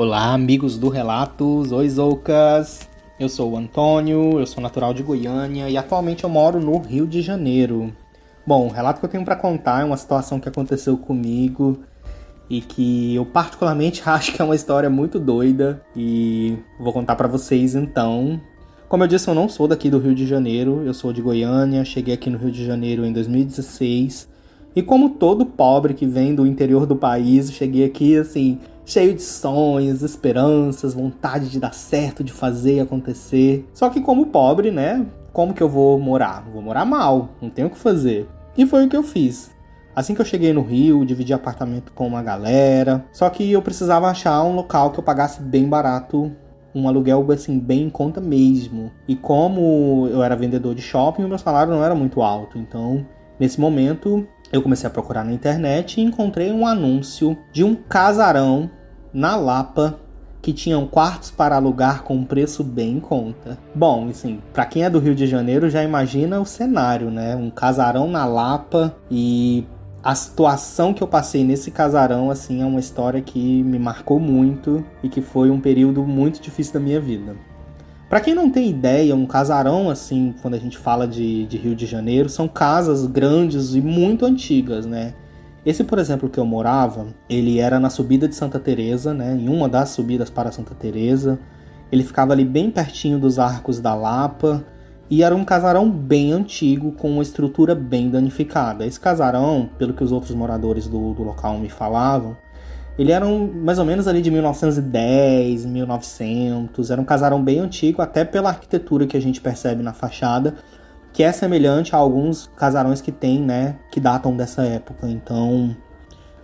Olá, amigos do Relatos, oi Zoucas! Eu sou o Antônio, eu sou natural de Goiânia e atualmente eu moro no Rio de Janeiro. Bom, o relato que eu tenho para contar é uma situação que aconteceu comigo e que eu particularmente acho que é uma história muito doida e vou contar para vocês então. Como eu disse, eu não sou daqui do Rio de Janeiro, eu sou de Goiânia, cheguei aqui no Rio de Janeiro em 2016 e como todo pobre que vem do interior do país, cheguei aqui assim cheio de sonhos, esperanças, vontade de dar certo, de fazer acontecer. Só que como pobre, né? Como que eu vou morar? Vou morar mal, não tenho o que fazer. E foi o que eu fiz. Assim que eu cheguei no Rio, dividi apartamento com uma galera. Só que eu precisava achar um local que eu pagasse bem barato, um aluguel assim bem em conta mesmo. E como eu era vendedor de shopping, o meu salário não era muito alto, então nesse momento eu comecei a procurar na internet e encontrei um anúncio de um casarão na Lapa que tinham quartos para alugar com um preço bem em conta. Bom, assim, para quem é do Rio de Janeiro já imagina o cenário, né? Um casarão na Lapa e a situação que eu passei nesse casarão, assim, é uma história que me marcou muito e que foi um período muito difícil da minha vida. Para quem não tem ideia, um casarão, assim, quando a gente fala de, de Rio de Janeiro, são casas grandes e muito antigas, né? Esse, por exemplo, que eu morava, ele era na subida de Santa Teresa, né, em uma das subidas para Santa Teresa. Ele ficava ali bem pertinho dos Arcos da Lapa e era um casarão bem antigo com uma estrutura bem danificada. Esse casarão, pelo que os outros moradores do, do local me falavam, ele era um, mais ou menos ali de 1910, 1900. Era um casarão bem antigo, até pela arquitetura que a gente percebe na fachada que é semelhante a alguns casarões que tem, né, que datam dessa época. Então,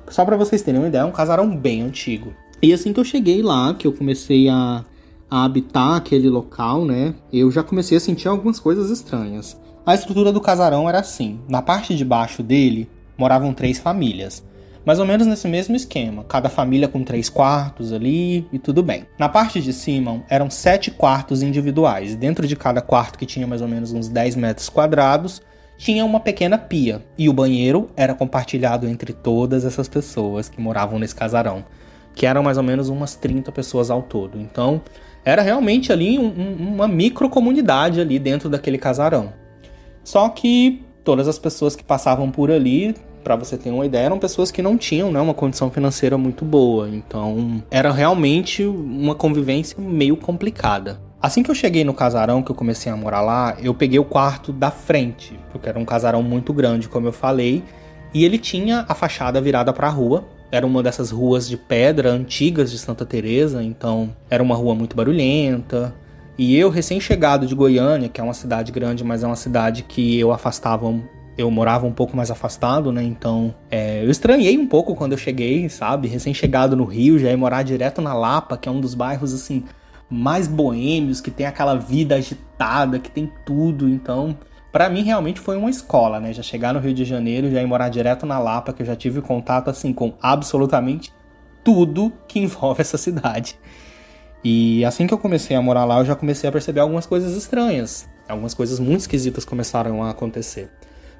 só para vocês terem uma ideia, é um casarão bem antigo. E assim que eu cheguei lá, que eu comecei a, a habitar aquele local, né, eu já comecei a sentir algumas coisas estranhas. A estrutura do casarão era assim: na parte de baixo dele moravam três famílias mais ou menos nesse mesmo esquema, cada família com três quartos ali e tudo bem. Na parte de cima eram sete quartos individuais, dentro de cada quarto que tinha mais ou menos uns 10 metros quadrados, tinha uma pequena pia e o banheiro era compartilhado entre todas essas pessoas que moravam nesse casarão, que eram mais ou menos umas 30 pessoas ao todo. Então, era realmente ali um, um, uma micro comunidade ali dentro daquele casarão. Só que todas as pessoas que passavam por ali para você ter uma ideia, eram pessoas que não tinham né, uma condição financeira muito boa. Então, era realmente uma convivência meio complicada. Assim que eu cheguei no casarão, que eu comecei a morar lá, eu peguei o quarto da frente, porque era um casarão muito grande, como eu falei, e ele tinha a fachada virada para a rua. Era uma dessas ruas de pedra antigas de Santa Teresa, então era uma rua muito barulhenta. E eu, recém-chegado de Goiânia, que é uma cidade grande, mas é uma cidade que eu afastava eu morava um pouco mais afastado, né? Então, é, eu estranhei um pouco quando eu cheguei, sabe? Recém-chegado no Rio, já ia morar direto na Lapa, que é um dos bairros, assim, mais boêmios, que tem aquela vida agitada, que tem tudo. Então, para mim, realmente foi uma escola, né? Já chegar no Rio de Janeiro, já ir morar direto na Lapa, que eu já tive contato, assim, com absolutamente tudo que envolve essa cidade. E assim que eu comecei a morar lá, eu já comecei a perceber algumas coisas estranhas. Algumas coisas muito esquisitas começaram a acontecer.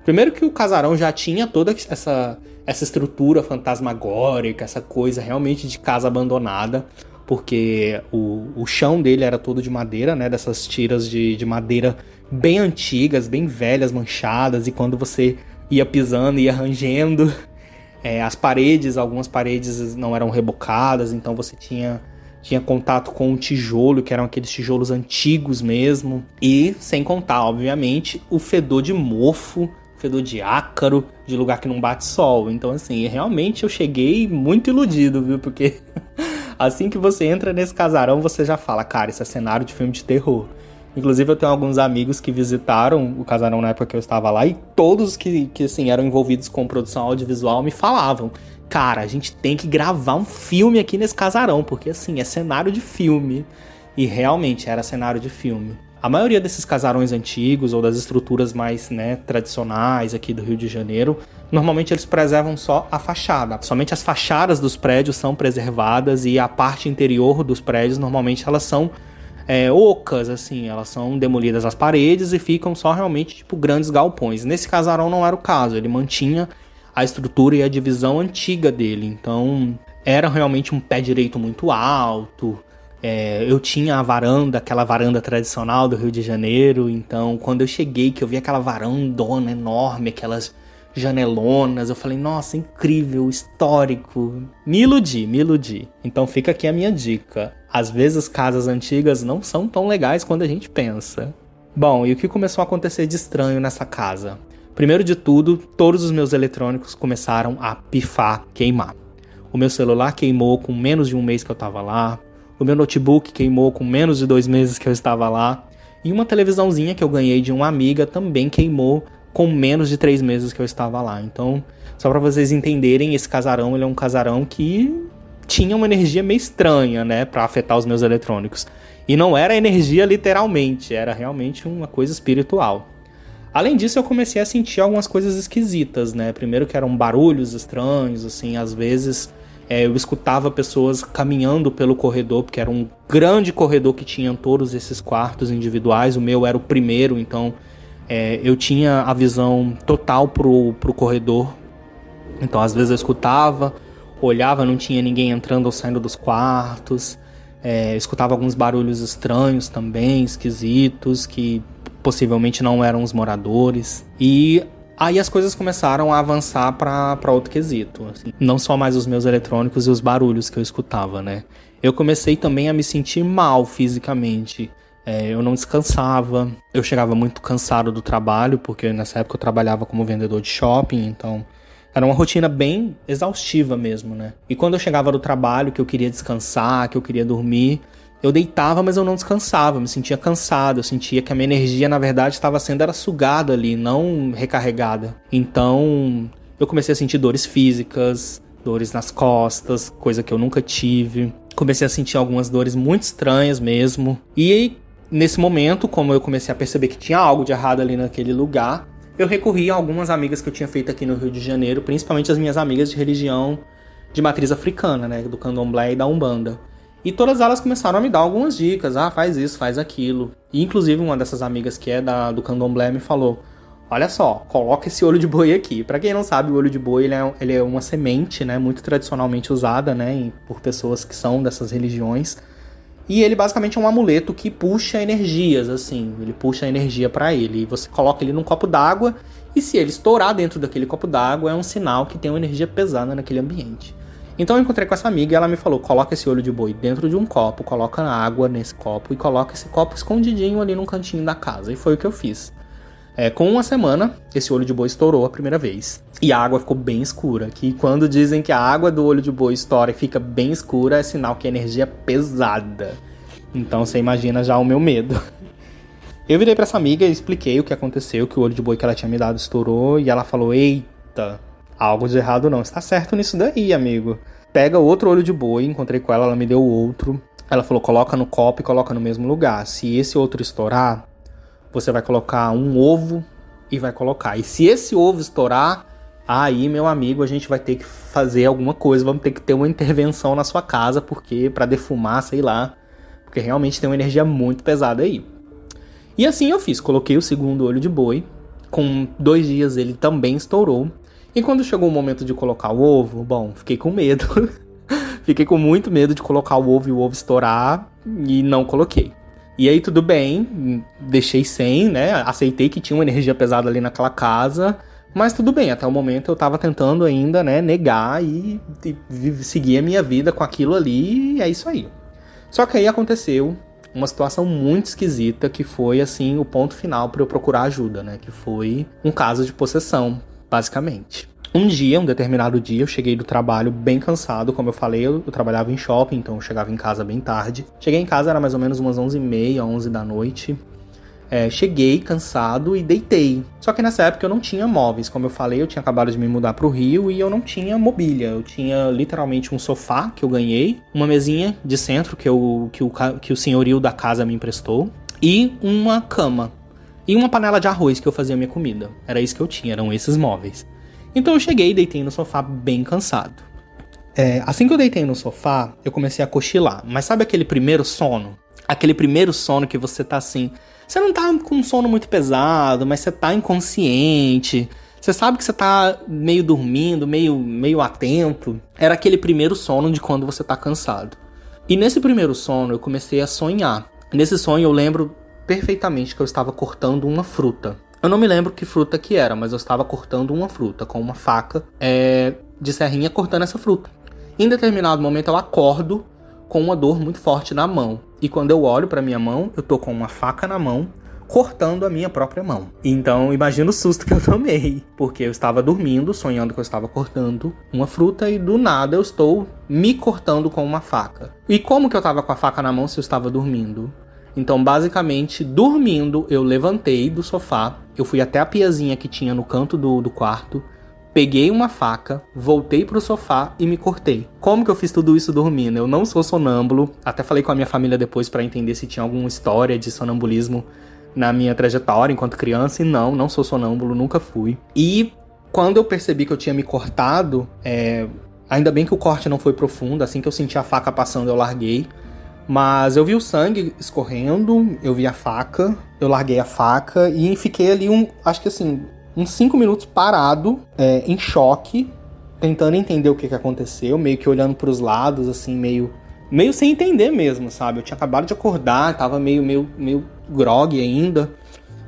Primeiro que o casarão já tinha toda essa, essa estrutura fantasmagórica, essa coisa realmente de casa abandonada, porque o, o chão dele era todo de madeira, né? Dessas tiras de, de madeira bem antigas, bem velhas, manchadas, e quando você ia pisando, ia rangendo, é, as paredes, algumas paredes não eram rebocadas, então você tinha tinha contato com o tijolo, que eram aqueles tijolos antigos mesmo. E, sem contar, obviamente, o fedor de mofo, de ácaro, de lugar que não bate sol. Então, assim, realmente eu cheguei muito iludido, viu? Porque assim que você entra nesse casarão, você já fala, cara, isso é cenário de filme de terror. Inclusive, eu tenho alguns amigos que visitaram o casarão na época que eu estava lá e todos que, que assim, eram envolvidos com produção audiovisual me falavam: Cara, a gente tem que gravar um filme aqui nesse casarão, porque assim, é cenário de filme. E realmente era cenário de filme. A maioria desses casarões antigos ou das estruturas mais né, tradicionais aqui do Rio de Janeiro, normalmente eles preservam só a fachada. Somente as fachadas dos prédios são preservadas e a parte interior dos prédios normalmente elas são é, ocas, assim, elas são demolidas as paredes e ficam só realmente tipo grandes galpões. Nesse casarão não era o caso, ele mantinha a estrutura e a divisão antiga dele, então era realmente um pé direito muito alto. É, eu tinha a varanda, aquela varanda tradicional do Rio de Janeiro, então quando eu cheguei, que eu vi aquela varandona enorme, aquelas janelonas. Eu falei, nossa, incrível, histórico. Me iludi, me iludi. Então fica aqui a minha dica. Às vezes casas antigas não são tão legais quando a gente pensa. Bom, e o que começou a acontecer de estranho nessa casa? Primeiro de tudo, todos os meus eletrônicos começaram a pifar, queimar. O meu celular queimou com menos de um mês que eu estava lá. O meu notebook queimou com menos de dois meses que eu estava lá. E uma televisãozinha que eu ganhei de uma amiga também queimou com menos de três meses que eu estava lá. Então, só para vocês entenderem, esse casarão ele é um casarão que tinha uma energia meio estranha, né, para afetar os meus eletrônicos. E não era energia literalmente, era realmente uma coisa espiritual. Além disso, eu comecei a sentir algumas coisas esquisitas, né? Primeiro que eram barulhos estranhos, assim, às vezes é, eu escutava pessoas caminhando pelo corredor, porque era um grande corredor que tinha todos esses quartos individuais. O meu era o primeiro, então é, eu tinha a visão total pro, pro corredor. Então, às vezes eu escutava, olhava, não tinha ninguém entrando ou saindo dos quartos. É, escutava alguns barulhos estranhos também, esquisitos, que possivelmente não eram os moradores. E aí as coisas começaram a avançar para outro quesito. Assim. Não só mais os meus eletrônicos e os barulhos que eu escutava, né? Eu comecei também a me sentir mal fisicamente. É, eu não descansava, eu chegava muito cansado do trabalho, porque nessa época eu trabalhava como vendedor de shopping, então era uma rotina bem exaustiva mesmo, né? E quando eu chegava do trabalho, que eu queria descansar, que eu queria dormir, eu deitava, mas eu não descansava, me sentia cansado, eu sentia que a minha energia, na verdade, estava sendo era sugada ali, não recarregada. Então, eu comecei a sentir dores físicas, dores nas costas, coisa que eu nunca tive. Comecei a sentir algumas dores muito estranhas mesmo. E Nesse momento, como eu comecei a perceber que tinha algo de errado ali naquele lugar, eu recorri a algumas amigas que eu tinha feito aqui no Rio de Janeiro, principalmente as minhas amigas de religião de matriz africana, né, do candomblé e da umbanda. E todas elas começaram a me dar algumas dicas, ah, faz isso, faz aquilo. E inclusive uma dessas amigas que é da, do candomblé me falou, olha só, coloca esse olho de boi aqui. Para quem não sabe, o olho de boi ele é, ele é uma semente, né, muito tradicionalmente usada, né, por pessoas que são dessas religiões e ele basicamente é um amuleto que puxa energias, assim. Ele puxa energia para ele. E você coloca ele num copo d'água. E se ele estourar dentro daquele copo d'água, é um sinal que tem uma energia pesada naquele ambiente. Então eu encontrei com essa amiga e ela me falou: coloca esse olho de boi dentro de um copo, coloca água nesse copo e coloca esse copo escondidinho ali num cantinho da casa. E foi o que eu fiz. É, com uma semana, esse olho de boi estourou a primeira vez. E a água ficou bem escura. Que quando dizem que a água do olho de boi estoura e fica bem escura, é sinal que a energia é pesada. Então você imagina já o meu medo. Eu virei para essa amiga e expliquei o que aconteceu, que o olho de boi que ela tinha me dado estourou, e ela falou: Eita, algo de errado não. Está certo nisso daí, amigo. Pega outro olho de boi, encontrei com ela, ela me deu outro. Ela falou: coloca no copo e coloca no mesmo lugar. Se esse outro estourar, você vai colocar um ovo e vai colocar. E se esse ovo estourar, aí, meu amigo, a gente vai ter que fazer alguma coisa, vamos ter que ter uma intervenção na sua casa, porque para defumar, sei lá, porque realmente tem uma energia muito pesada aí. E assim eu fiz, coloquei o segundo olho de boi. Com dois dias ele também estourou. E quando chegou o momento de colocar o ovo, bom, fiquei com medo. fiquei com muito medo de colocar o ovo e o ovo estourar e não coloquei. E aí tudo bem, deixei sem, né? Aceitei que tinha uma energia pesada ali naquela casa, mas tudo bem, até o momento eu tava tentando ainda, né, negar e, e seguir a minha vida com aquilo ali, e é isso aí. Só que aí aconteceu uma situação muito esquisita que foi assim o ponto final para eu procurar ajuda, né? Que foi um caso de possessão, basicamente. Um dia, um determinado dia, eu cheguei do trabalho bem cansado, como eu falei, eu, eu trabalhava em shopping, então eu chegava em casa bem tarde. Cheguei em casa, era mais ou menos umas 11h30, 11 da noite. É, cheguei cansado e deitei. Só que nessa época eu não tinha móveis, como eu falei, eu tinha acabado de me mudar para o Rio e eu não tinha mobília. Eu tinha literalmente um sofá que eu ganhei, uma mesinha de centro que, eu, que, o, que o senhorio da casa me emprestou e uma cama. E uma panela de arroz que eu fazia minha comida. Era isso que eu tinha, eram esses móveis. Então eu cheguei e deitei no sofá bem cansado. É, assim que eu deitei no sofá, eu comecei a cochilar. Mas sabe aquele primeiro sono? Aquele primeiro sono que você tá assim. Você não tá com um sono muito pesado, mas você tá inconsciente. Você sabe que você tá meio dormindo, meio, meio atento. Era aquele primeiro sono de quando você tá cansado. E nesse primeiro sono eu comecei a sonhar. Nesse sonho eu lembro perfeitamente que eu estava cortando uma fruta. Eu não me lembro que fruta que era, mas eu estava cortando uma fruta com uma faca é, de serrinha cortando essa fruta. Em determinado momento eu acordo com uma dor muito forte na mão. E quando eu olho para minha mão, eu tô com uma faca na mão, cortando a minha própria mão. Então, imagina o susto que eu tomei, porque eu estava dormindo, sonhando que eu estava cortando uma fruta e do nada eu estou me cortando com uma faca. E como que eu estava com a faca na mão se eu estava dormindo? Então, basicamente, dormindo, eu levantei do sofá, eu fui até a piazinha que tinha no canto do, do quarto, peguei uma faca, voltei pro sofá e me cortei. Como que eu fiz tudo isso dormindo? Eu não sou sonâmbulo, até falei com a minha família depois para entender se tinha alguma história de sonambulismo na minha trajetória enquanto criança, e não, não sou sonâmbulo, nunca fui. E quando eu percebi que eu tinha me cortado, é, ainda bem que o corte não foi profundo, assim que eu senti a faca passando eu larguei. Mas eu vi o sangue escorrendo, eu vi a faca, eu larguei a faca e fiquei ali um, acho que assim, uns 5 minutos parado, é, em choque, tentando entender o que, que aconteceu, meio que olhando para os lados, assim, meio meio sem entender mesmo, sabe? Eu tinha acabado de acordar, tava meio meio meio grog ainda.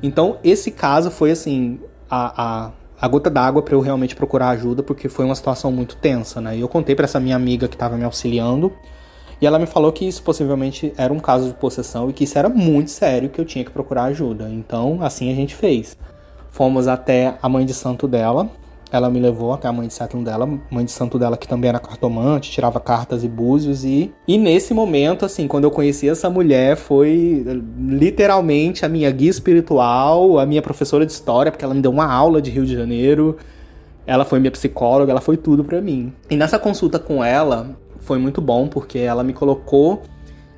Então, esse caso foi assim, a, a, a gota d'água para eu realmente procurar ajuda, porque foi uma situação muito tensa, né? E eu contei para essa minha amiga que estava me auxiliando. E ela me falou que isso possivelmente era um caso de possessão e que isso era muito sério, que eu tinha que procurar ajuda. Então, assim a gente fez. Fomos até a mãe de santo dela. Ela me levou até a mãe de santo dela, mãe de santo dela que também era cartomante, tirava cartas e búzios e e nesse momento assim, quando eu conheci essa mulher, foi literalmente a minha guia espiritual, a minha professora de história, porque ela me deu uma aula de Rio de Janeiro. Ela foi minha psicóloga, ela foi tudo para mim. E nessa consulta com ela, foi muito bom, porque ela me colocou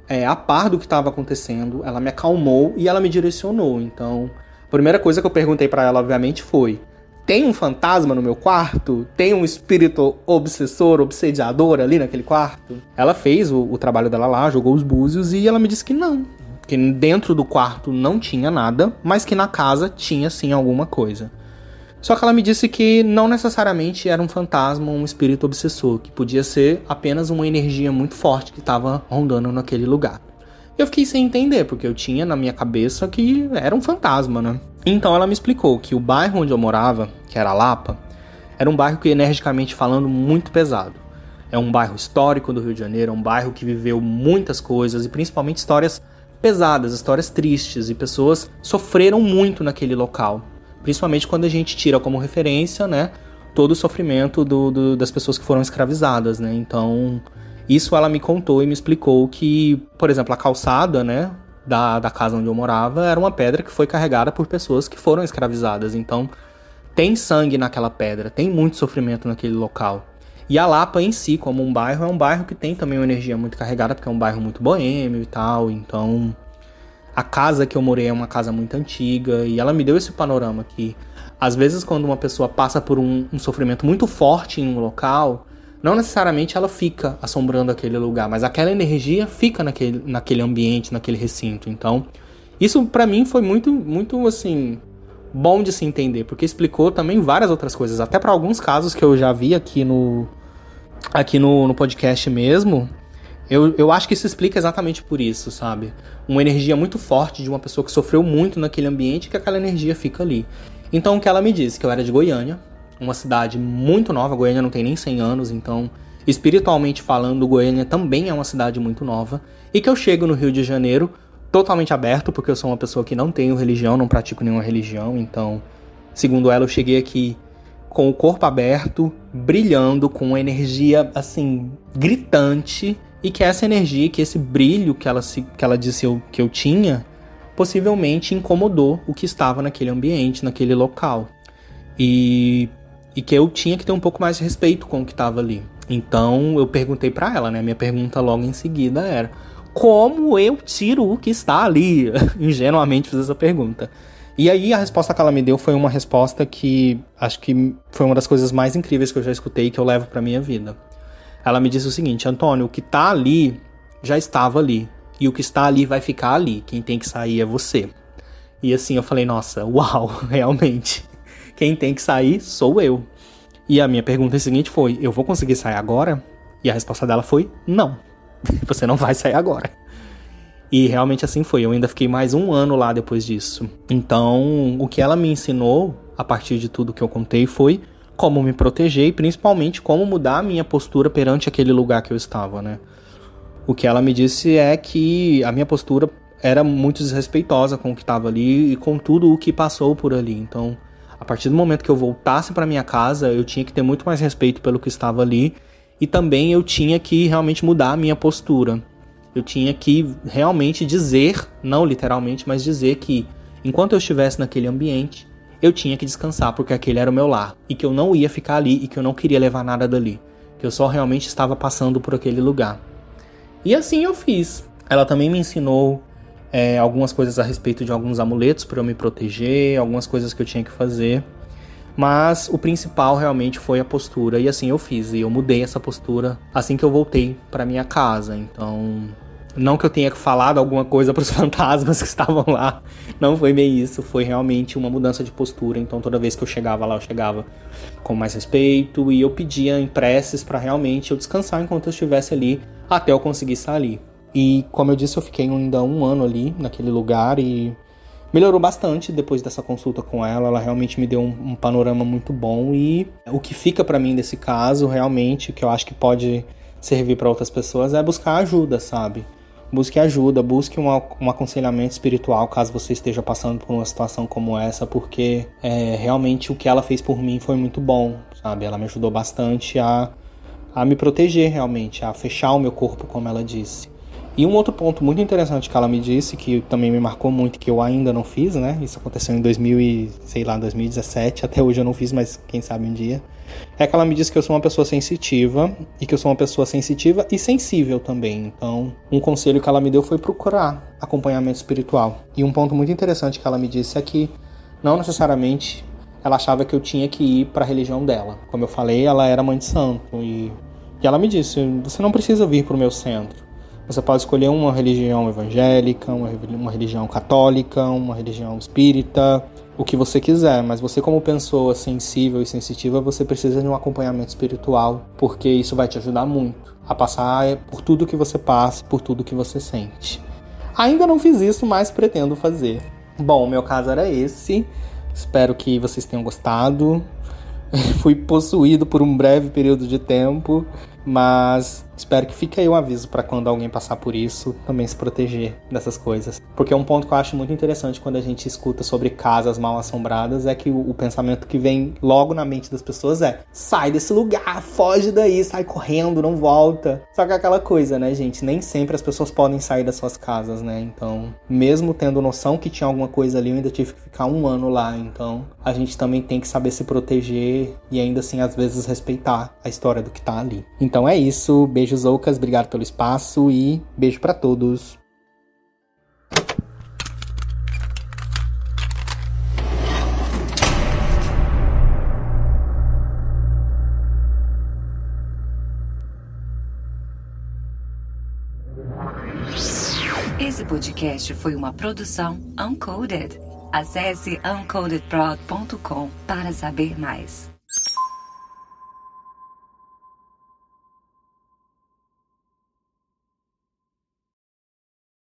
é, a par do que estava acontecendo, ela me acalmou e ela me direcionou. Então, a primeira coisa que eu perguntei para ela, obviamente, foi: tem um fantasma no meu quarto? Tem um espírito obsessor, obsediador ali naquele quarto? Ela fez o, o trabalho dela lá, jogou os búzios e ela me disse que não. Que dentro do quarto não tinha nada, mas que na casa tinha sim alguma coisa. Só que ela me disse que não necessariamente era um fantasma ou um espírito obsessor, que podia ser apenas uma energia muito forte que estava rondando naquele lugar. Eu fiquei sem entender, porque eu tinha na minha cabeça que era um fantasma, né? Então ela me explicou que o bairro onde eu morava, que era Lapa, era um bairro que, energicamente falando, muito pesado. É um bairro histórico do Rio de Janeiro, é um bairro que viveu muitas coisas e principalmente histórias pesadas, histórias tristes, e pessoas sofreram muito naquele local. Principalmente quando a gente tira como referência, né, todo o sofrimento do, do, das pessoas que foram escravizadas, né? Então, isso ela me contou e me explicou que, por exemplo, a calçada, né, da, da casa onde eu morava era uma pedra que foi carregada por pessoas que foram escravizadas. Então, tem sangue naquela pedra, tem muito sofrimento naquele local. E a Lapa em si, como um bairro, é um bairro que tem também uma energia muito carregada, porque é um bairro muito boêmio e tal. Então, a casa que eu morei é uma casa muito antiga e ela me deu esse panorama que às vezes quando uma pessoa passa por um, um sofrimento muito forte em um local, não necessariamente ela fica assombrando aquele lugar, mas aquela energia fica naquele, naquele ambiente, naquele recinto. Então, Isso para mim foi muito, muito assim, bom de se entender, porque explicou também várias outras coisas, até para alguns casos que eu já vi aqui no aqui no, no podcast mesmo. Eu, eu acho que isso explica exatamente por isso, sabe? Uma energia muito forte de uma pessoa que sofreu muito naquele ambiente que aquela energia fica ali. Então o que ela me disse, que eu era de Goiânia, uma cidade muito nova, Goiânia não tem nem 100 anos, então espiritualmente falando, Goiânia também é uma cidade muito nova, e que eu chego no Rio de Janeiro totalmente aberto, porque eu sou uma pessoa que não tenho religião, não pratico nenhuma religião, então, segundo ela, eu cheguei aqui com o corpo aberto, brilhando, com uma energia assim gritante, e que essa energia, que esse brilho que ela, se, que ela disse eu, que eu tinha, possivelmente incomodou o que estava naquele ambiente, naquele local. E, e que eu tinha que ter um pouco mais de respeito com o que estava ali. Então eu perguntei para ela, né? Minha pergunta logo em seguida era: como eu tiro o que está ali? Ingenuamente fiz essa pergunta. E aí a resposta que ela me deu foi uma resposta que acho que foi uma das coisas mais incríveis que eu já escutei e que eu levo para minha vida. Ela me disse o seguinte: Antônio, o que tá ali já estava ali. E o que está ali vai ficar ali. Quem tem que sair é você. E assim eu falei: nossa, uau, realmente. Quem tem que sair sou eu. E a minha pergunta seguinte foi: eu vou conseguir sair agora? E a resposta dela foi: não. Você não vai sair agora. E realmente assim foi. Eu ainda fiquei mais um ano lá depois disso. Então, o que ela me ensinou, a partir de tudo que eu contei, foi como me proteger e principalmente como mudar a minha postura perante aquele lugar que eu estava, né? O que ela me disse é que a minha postura era muito desrespeitosa com o que estava ali e com tudo o que passou por ali. Então, a partir do momento que eu voltasse para minha casa, eu tinha que ter muito mais respeito pelo que estava ali e também eu tinha que realmente mudar a minha postura. Eu tinha que realmente dizer, não literalmente, mas dizer que enquanto eu estivesse naquele ambiente, eu tinha que descansar porque aquele era o meu lar e que eu não ia ficar ali e que eu não queria levar nada dali, que eu só realmente estava passando por aquele lugar. E assim eu fiz. Ela também me ensinou é, algumas coisas a respeito de alguns amuletos para eu me proteger, algumas coisas que eu tinha que fazer. Mas o principal realmente foi a postura e assim eu fiz e eu mudei essa postura assim que eu voltei para minha casa. Então, não que eu tenha falado alguma coisa para os fantasmas que estavam lá, não foi bem isso, foi realmente uma mudança de postura. Então, toda vez que eu chegava lá, eu chegava com mais respeito e eu pedia em preces para realmente eu descansar enquanto eu estivesse ali até eu conseguir sair. E como eu disse, eu fiquei ainda um ano ali naquele lugar e melhorou bastante depois dessa consulta com ela. Ela realmente me deu um, um panorama muito bom e o que fica para mim desse caso, realmente, que eu acho que pode servir para outras pessoas é buscar ajuda, sabe? Busque ajuda, busque um, um aconselhamento espiritual caso você esteja passando por uma situação como essa, porque é, realmente o que ela fez por mim foi muito bom, sabe? Ela me ajudou bastante a, a me proteger realmente, a fechar o meu corpo, como ela disse. E um outro ponto muito interessante que ela me disse, que também me marcou muito, que eu ainda não fiz, né? Isso aconteceu em 2000 e, sei lá, 2017, até hoje eu não fiz, mas quem sabe um dia. É que ela me disse que eu sou uma pessoa sensitiva e que eu sou uma pessoa sensitiva e sensível também. Então, um conselho que ela me deu foi procurar acompanhamento espiritual. E um ponto muito interessante que ela me disse é que não necessariamente ela achava que eu tinha que ir para a religião dela. Como eu falei, ela era mãe de santo e, e ela me disse: "Você não precisa vir para o meu centro. Você pode escolher uma religião evangélica, uma, religião católica, uma religião espírita, o que você quiser, mas você como pessoa sensível e sensitiva, você precisa de um acompanhamento espiritual, porque isso vai te ajudar muito a passar por tudo que você passa, por tudo que você sente. Ainda não fiz isso, mas pretendo fazer. Bom, meu caso era esse. Espero que vocês tenham gostado. Fui possuído por um breve período de tempo, mas espero que fique aí um aviso para quando alguém passar por isso, também se proteger dessas coisas. Porque um ponto que eu acho muito interessante quando a gente escuta sobre casas mal assombradas é que o, o pensamento que vem logo na mente das pessoas é: sai desse lugar, foge daí, sai correndo, não volta. Só que é aquela coisa, né, gente? Nem sempre as pessoas podem sair das suas casas, né? Então, mesmo tendo noção que tinha alguma coisa ali, eu ainda tive que ficar um ano lá. Então, a gente também tem que saber se proteger e ainda assim, às vezes, respeitar a história do que tá ali. Então é isso. Beijos, Oucas. Obrigado pelo espaço e beijo para todos. Esse podcast foi uma produção Uncoded. Acesse uncodedprod.com para saber mais.